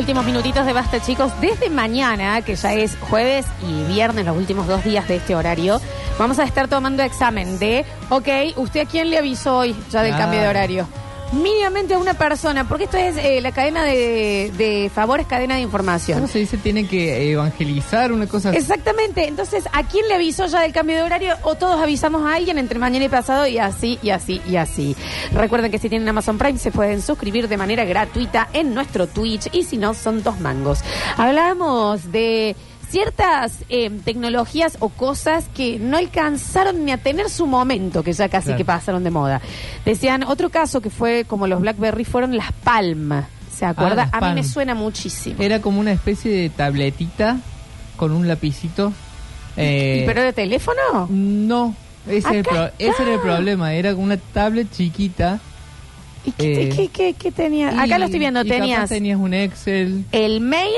Últimos minutitos de basta, chicos. Desde mañana, que ya es jueves y viernes, los últimos dos días de este horario, vamos a estar tomando examen de, ok, ¿usted a quién le avisó hoy ya del Ah. cambio de horario? Mínimamente a una persona, porque esto es eh, la cadena de, de favores, cadena de información. ¿Cómo se dice? Tienen que evangelizar una cosa así. Exactamente. Entonces, ¿a quién le avisó ya del cambio de horario? O todos avisamos a alguien entre mañana y pasado y así, y así, y así. Recuerden que si tienen Amazon Prime se pueden suscribir de manera gratuita en nuestro Twitch y si no, son dos mangos. Hablamos de ciertas eh, tecnologías o cosas que no alcanzaron ni a tener su momento, que ya casi Claro. que pasaron de moda. Decían, otro caso que fue como los BlackBerry fueron las palmas. ¿Se acuerda? las a mí me suena muchísimo. Era como una especie de tabletita con un lapicito. Eh, ¿Pero de teléfono? No, ese, es el pro- ese era el problema. Era una tablet chiquita. ¿Y qué, Eh, qué- qué- qué tenía? Acá y- lo estoy viendo, tenías un Excel, el mail,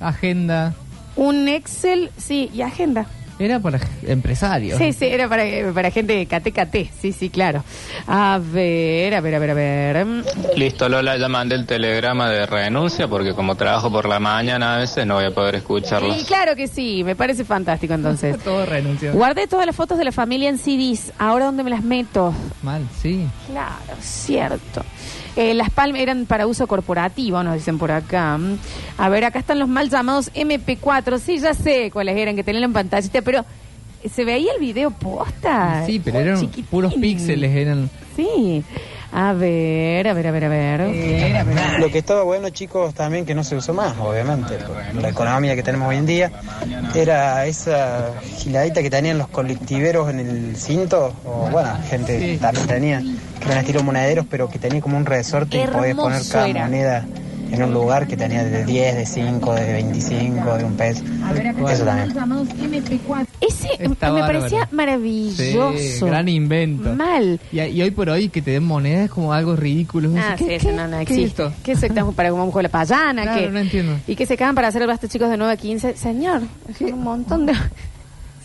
agenda. Un Excel, sí, y agenda. Era para empresarios. Sí, sí, era para, para gente KTKT, sí, sí, claro. A ver, a ver, a ver, a ver. Listo, Lola, ya mandé el telegrama de renuncia porque como trabajo por la mañana a veces no voy a poder escucharlos. Y claro que sí, me parece fantástico entonces. Todo. Guardé todas las fotos de la familia en CDs, ahora dónde me las meto. Mal, sí. Claro, cierto. Eh, las palmas eran para uso corporativo, nos dicen por acá. A ver, acá están los mal llamados MP4. Sí, ya sé cuáles eran, que tenían en pantallita, pero eh, ¿se veía el video posta? Sí, pero eran Chiquitín. puros píxeles, eran. Sí. A ver, a ver, a ver, a ver. Lo que estaba bueno, chicos, también que no se usó más, obviamente, por la economía que tenemos hoy en día, era esa giladita que tenían los colectiveros en el cinto, o bueno, gente también tenía, que eran estilo monederos, pero que tenía como un resorte y podías poner cada era. moneda en un lugar que tenía de 10, de 5, de 25, de un peso. Eso también. Ese Está me bárbaro. parecía Sí, maravilloso. gran invento. Mal. Y, y hoy por hoy que te den monedas es como algo ridículo. Ah, ¿Qué- sí, qué- eso no, no qué es existe. esto? ¿Qué se para como un juego de la payana? Claro, ¿qué? no entiendo. ¿Y qué se quedan para hacer el basta chicos de 9 a 15? Señor, es un montón de...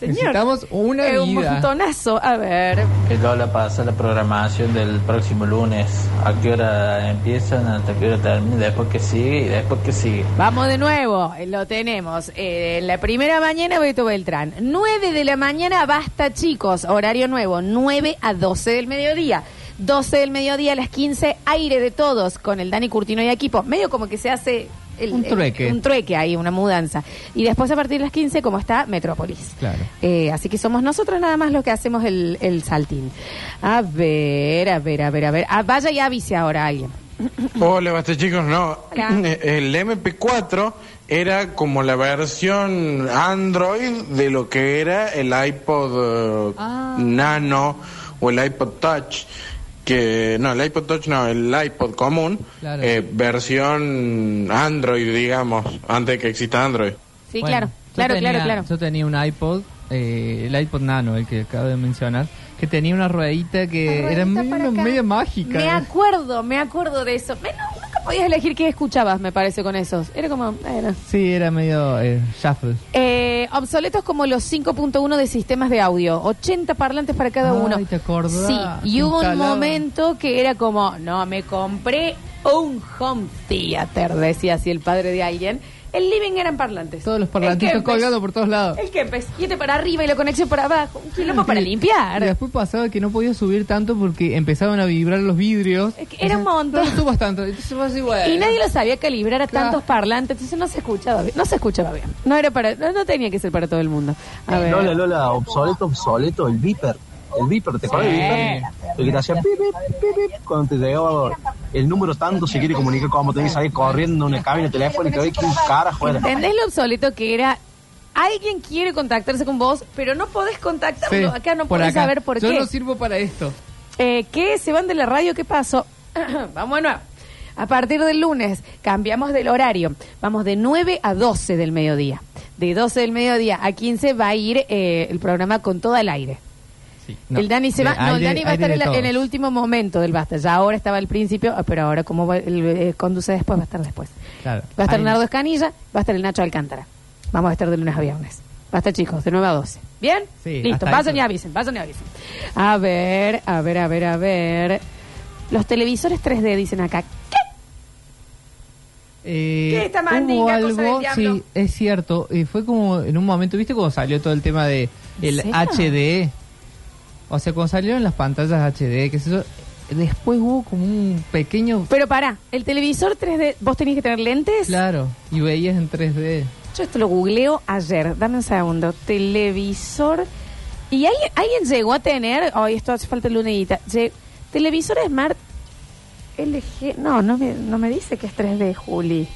Señor. Necesitamos una Es un vida. montonazo. A ver. Que Lola pasa la programación del próximo lunes. ¿A qué hora empiezan? ¿Hasta qué hora termina? Después que sigue y después que sigue. Vamos de nuevo, eh, lo tenemos. Eh, en la primera mañana, Beto Beltrán. 9 de la mañana, basta chicos. Horario nuevo, 9 a 12 del mediodía. 12 del mediodía a las 15, aire de todos, con el Dani Curtino y equipo. Medio como que se hace... el- Un el- trueque. un trueque ahí, una mudanza. Y después a partir de las 15, como está Metrópolis. Claro. Eh, así que somos nosotros nada más los que hacemos el, el saltín. A ver, a ver, a ver, a ver. Ah, vaya y avise ahora a alguien. Hola, basta chicos, no. Hola. El MP4 era como la versión Android de lo que era el iPod eh, Ah. Nano o el iPod Touch. Que no, el iPod Touch no, el iPod común, Claro. eh, versión Android, digamos, antes de que exista Android. Sí, Bueno, claro, claro, tenía- claro, claro. Yo tenía un iPod, eh, el iPod Nano, el que acabo de mencionar, que tenía una ruedita que era medio, mágica. Me acuerdo, me acuerdo de eso. Me- no, nunca podías elegir qué escuchabas, me parece, con esos. Era como... bueno. Sí, era medio eh, shuffle. Eh, obsoletos como los 5.1 de sistemas de audio. 80 parlantes para cada Ay, uno. ¿te acordás? Sí, y hubo un momento que era como, no, me compré un home theater, decía así el padre de alguien. El living eran parlantes. Todos los parlantitos colgados por todos lados. El Kempes. Y este para arriba y la conexión para abajo. Un quilombo para limpiar. Y después pasaba que no podía subir tanto porque empezaban a vibrar los vidrios. Es que era un Entonces, montón. No lo subas tanto. Entonces bueno. Y nadie lo sabía calibrar a Claro. tantos parlantes, entonces no se escuchaba bien. No se escuchaba bien. No era para, no, no tenía que ser para todo el mundo. A ver. Lola, Lola, obsoleto, obsoleto, el Viper. El Viper, ¿te acuerdas del Viper? El que te hacía pip, pip, pip, pip, cuando te llegaba el número tanto, se quiere comunicar como tenés que salir corriendo en una cabina telefónica, hoy que un cara afuera. ¿Entendés lo obsoleto que era? Alguien quiere contactarse con vos, pero no podés contactarlo. Sí, acá no por podés acá. saber por Yo qué. no sirvo para esto. Eh, ¿Qué? ¿Se van de la radio? ¿Qué pasó? Vamos de nuevo. A partir del lunes cambiamos del horario. Vamos de 9 a 12 del mediodía. De 12 del mediodía a 15 va a ir eh, el programa con todo el aire. Sí, no. el Dani se va, Eh, no, el Dani va a estar en, la- en el último momento del basta. Ya ahora estaba al principio, ah, pero ahora como va- el, eh, conduce después, va a estar después. Claro. Va a estar Aire- Nardo Escanilla, va a estar el Nacho Alcántara. Vamos a estar de lunes a viernes. Basta chicos, de 9 a 12. ¿Bien? Sí, Listo, eso. y avisen, vayan y avisen. A ver, a ver, a ver, a ver. Los televisores 3D dicen acá. ¿Qué? Eh, ¿Qué esta hubo mandinga, cosa del algo, diablo? sí, es cierto. eh, fue como en un momento, ¿viste cuando salió todo el tema de el? HD? O sea, cuando salieron las pantallas HD, sé yo, después hubo como un pequeño... Pero pará, el televisor 3D, ¿vos tenías que tener lentes? Claro, y veías en 3D. Yo esto lo googleo ayer, dame un segundo. Televisor. ¿Y alguien, alguien llegó a tener, oh, esto hace falta lunedita, televisor Smart LG, no, no me, no me dice que es 3D, Juli.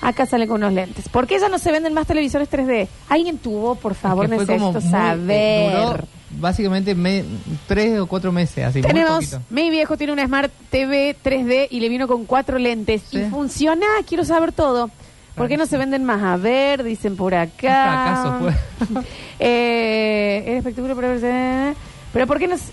Acá sale con unos lentes. ¿Por qué ya no se venden más televisores 3D? Alguien tuvo, por favor, Es que necesito muy- saber. duró básicamente me- tres o cuatro meses, así, Tenemos, mi viejo tiene una Smart TV 3D y le vino con cuatro lentes. Sí. ¿Y funciona? Quiero saber todo. ¿Por qué no se venden más? A ver, dicen por acá. Un fracaso fue. eh, era espectacular, pero... Pero ¿por qué no...? se-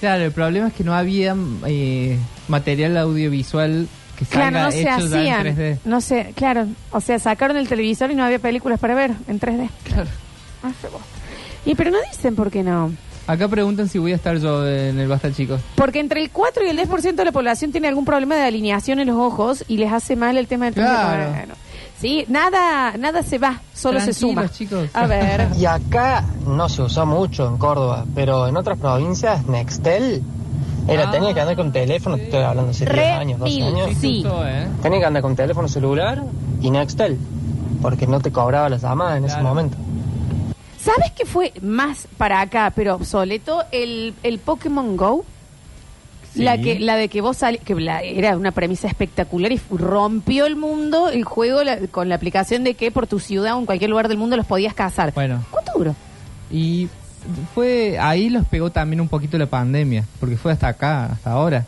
Claro, el problema es que no había eh, material audiovisual que salga Claro, no se hacían. en 3D. No sé, claro. O sea, sacaron el televisor y no había películas para ver en 3D. Claro. Ah. Y pero no dicen por qué no. Acá preguntan si voy a estar yo en el Basta Chicos. Porque entre el 4 y el 10% de la población tiene algún problema de alineación en los ojos y les hace mal el tema del 3D. Claro. Bueno, Sí, nada, nada se va, solo se suma. chicos. A ver. Y acá no se usó mucho en Córdoba, pero en otras provincias, Nextel, era, Ah. tenía que andar con teléfono, te estoy hablando hace 10 Re años, 12 mil. años. Sí. ¿eh? Tenía que andar con teléfono celular y Nextel, porque no te cobraba las llamadas en ese momento. ¿Sabes qué fue más para acá, pero obsoleto? El, el Pokémon Go. Sí. La que la de que vos salís, que la- era una premisa espectacular y rompió el mundo el juego la- con la aplicación de que por tu ciudad o en cualquier lugar del mundo los podías cazar. Bueno. ¿Cuánto duró? Y fue ahí los pegó también un poquito la pandemia, porque fue hasta acá, hasta ahora.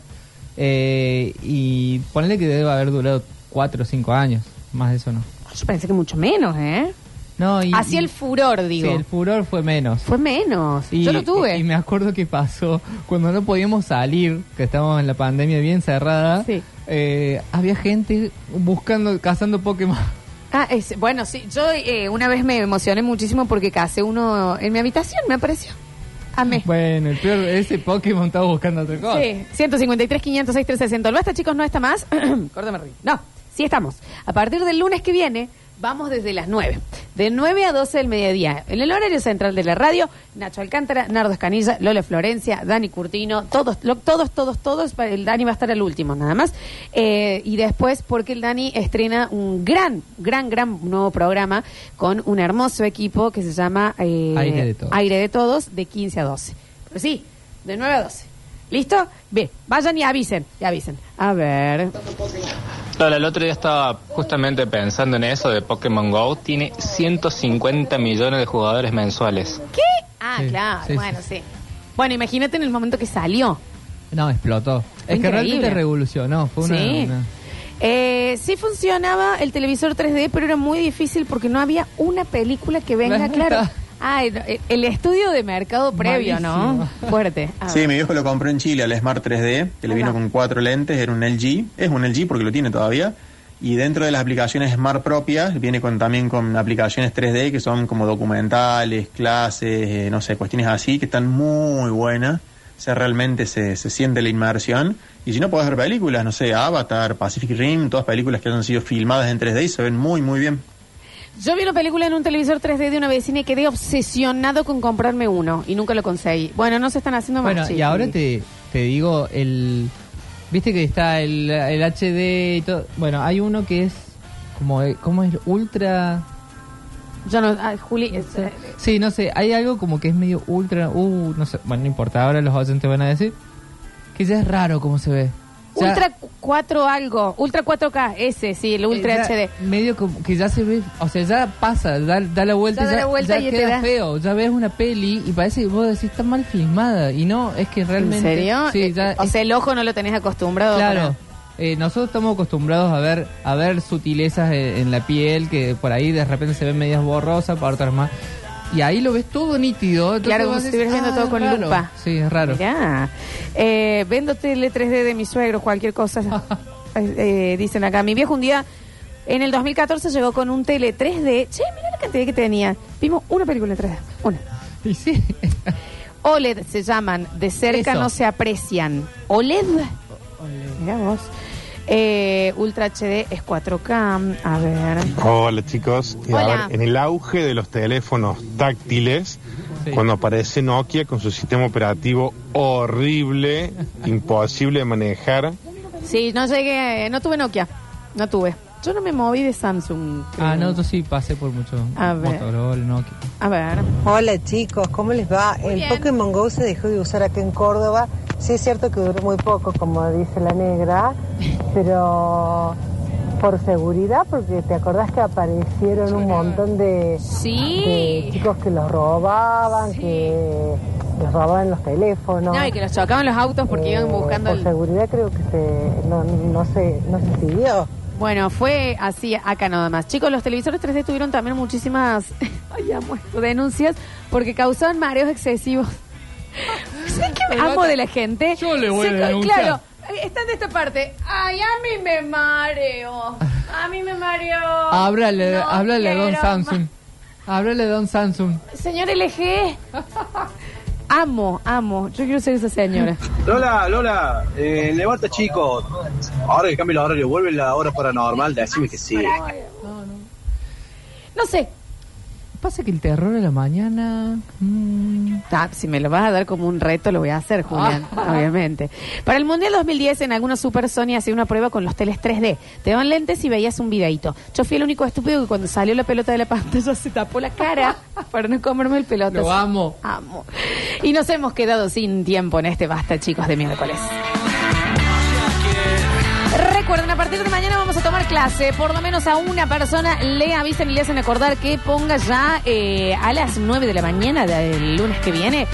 Eh, y ponle que debe haber durado cuatro o cinco años, más de eso no. Yo pensé que mucho menos, ¿eh? No, y, Hacía y- el furor, digo. Sí, el furor fue menos. Fue menos. Y, Yo lo tuve. Y me acuerdo que pasó cuando no podíamos salir, que estábamos en la pandemia bien cerrada. Sí. eh, había gente buscando, cazando Pokémon. Ah, es- bueno, sí. Yo eh, una vez me emocioné muchísimo porque casé uno en mi habitación, me apareció. Amé. Bueno, el peor, ese Pokémon estaba buscando otra cosa. Sí, 153, 506, 360. ¿El basta, chicos? ¿No está más? Córtame. No, sí estamos. A partir del lunes que viene, vamos desde las 9. De 9 a 12 del mediodía. En el horario central de la radio, Nacho Alcántara, Nardo Escanilla, Lola Florencia, Dani Curtino, todos, lo- todos, todos, todos. El Dani va a estar al último, nada más. Eh, y después, porque el Dani estrena un gran, gran, gran nuevo programa con un hermoso equipo que se llama eh, Aire de Todos. Aire de Todos, de 15 a 12. Pero sí, de 9 a 12. ¿Listo? Bien, vayan y avisen, y avisen. A ver. Lola, el otro día estaba justamente pensando en eso de Pokémon Go. Tiene 150 millones de jugadores mensuales. ¿Qué? Ah, Sí, claro, sí, bueno, sí. Bueno, imagínate en el momento que salió. No, explotó. Es Increíble. que realmente revolucionó. Fue una, sí. una- Eh, sí funcionaba el televisor 3D, pero era muy difícil porque no había una película que venga, claro. Ah, el, el estudio de mercado previo, ¿no? Malísimo. Fuerte. A Sí, ver. mi viejo lo compró en Chile, el Smart 3D, que le Ahí vino con cuatro lentes, era un LG, es un LG porque lo tiene todavía, y dentro de las aplicaciones Smart propias, viene con también con aplicaciones 3D que son como documentales, clases, eh, no sé, cuestiones así, que están muy buenas, o sea, realmente se, se siente la inmersión, y si no podés ver películas, no sé, Avatar, Pacific Rim, todas películas que hayan sido filmadas en 3D y se ven muy, muy bien. Yo vi una película en un televisor 3D de una vecina y quedé obsesionado con comprarme uno y nunca lo conseguí. Bueno, no se están haciendo más Bueno, y ahora te, te digo, el viste que está el, el HD y todo. Bueno, hay uno que es como, ¿cómo es? Ultra... Yo no, ah, Juli, es- eh, Sí, no sé, hay algo como que es medio ultra... Uh, no sé, bueno, no importa, ahora los oyentes van a decir que ya es raro cómo se ve. Ya- Ultra 4 algo, Ultra 4K, ese, sí, el Ultra eh, ya HD. Medio como que ya se ve, o sea, ya pasa, da, da la vuelta, Ya da la vuelta y te queda da- feo, ya ves una peli y parece que vos decís está mal filmada y no, es que realmente... ¿En serio? Sí, Eh, ya o es- sea, el ojo no lo tenés acostumbrado. Claro. Eh, nosotros estamos acostumbrados a ver a ver sutilezas en, en la piel que por ahí de repente se ven medias borrosas, para otras más. Y ahí lo ves todo nítido. entonces Claro, como si estuvieras viendo "Ah, todo con raro". lupa. Sí, es raro. Mirá. Eh, vendo tele 3D de mi suegro, cualquier cosa. Eh, eh, dicen acá. Mi viejo un día, en el 2014, llegó con un tele 3D. Che, mira la cantidad que tenía. Vimos una película en 3D. Una. Y sí. OLED se llaman. De cerca Eso. no se aprecian. OLED. Mirá vos. Eh, Ultra HD es 4K. A ver. Hola chicos, Y a Hola. ver, en el auge de los teléfonos táctiles, Sí. cuando aparece Nokia con su sistema operativo horrible, imposible de manejar, Sí, no llegué, no tuve Nokia. No tuve. Yo no me moví de Samsung. creo. Ah, no, yo sí pasé por mucho A ver. Motorola, Nokia. A ver. Hola chicos, ¿cómo les va? Muy el bien. Pokémon Go se dejó de usar acá en Córdoba. Sí es cierto que duró muy poco, como dice la negra, pero por seguridad, porque te acordás que aparecieron un montón de, Sí. de chicos que los robaban, Sí. que les robaban los teléfonos. No, y que los chocaban los autos porque Eh, iban buscando Por el... seguridad creo que se, no, no, se, no se siguió. Bueno, fue así acá nada más. Chicos, los televisores 3D tuvieron también muchísimas ay, amo esto, denuncias porque causaban mareos excesivos. ¿Sabes qué Pero amo de la gente? yo le voy a denunciar. Claro, están de esta parte. Ay, a mí me mareo. A mí me mareo. Háblale, No háblale a Don quiero Samsung. Háblale a Don Samsung. más. Señor LG. amo, amo. Yo quiero ser esa señora. Lola, Lola, eh, levanta chicos. Ahora que cambia el horario, vuelve la hora paranormal, decime que sí. No sé. Pasa que el terror de la mañana. mm, Ah, si me lo vas a dar como un reto, lo voy a hacer, Julián, Ah. obviamente. Para el Mundial 2010, en algunos Super Sony hacía una prueba con los teles 3D. Te daban lentes y veías un videito. Yo fui el único estúpido que cuando salió la pelota de la pantalla se tapó la cara para no comerme el pelota. Lo amo. Amo. Y nos hemos quedado sin tiempo en este Basta, chicos, de miércoles. Recuerden, a partir de mañana vamos a tomar clase. Por lo menos a una persona le avisan y le hacen acordar que ponga ya eh, a las 9 de la mañana del lunes que viene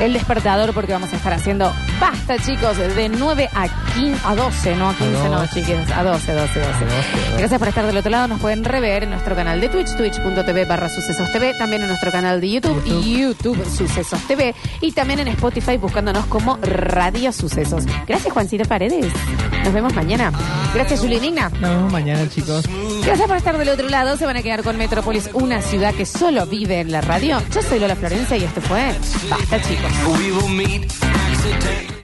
el despertador porque vamos a estar haciendo basta, chicos, de 9 a 15, a 12, no a 15, no, 12. chiquis, a 12, 12, 12. Gracias por estar del otro lado. Nos pueden rever en nuestro canal de Twitch, twitch.tv barra sucesos TV, también en nuestro canal de YouTube, YouTube Sucesos TV y también en Spotify buscándonos como Radio Sucesos. Gracias, Juancito Paredes. Nos vemos mañana. Gracias, Julia Igna. Nos vemos mañana, chicos. Gracias por estar del otro lado. Se van a quedar con Metrópolis, una ciudad que solo vive en la radio. Yo soy Lola Florencia y esto fue Basta, chicos.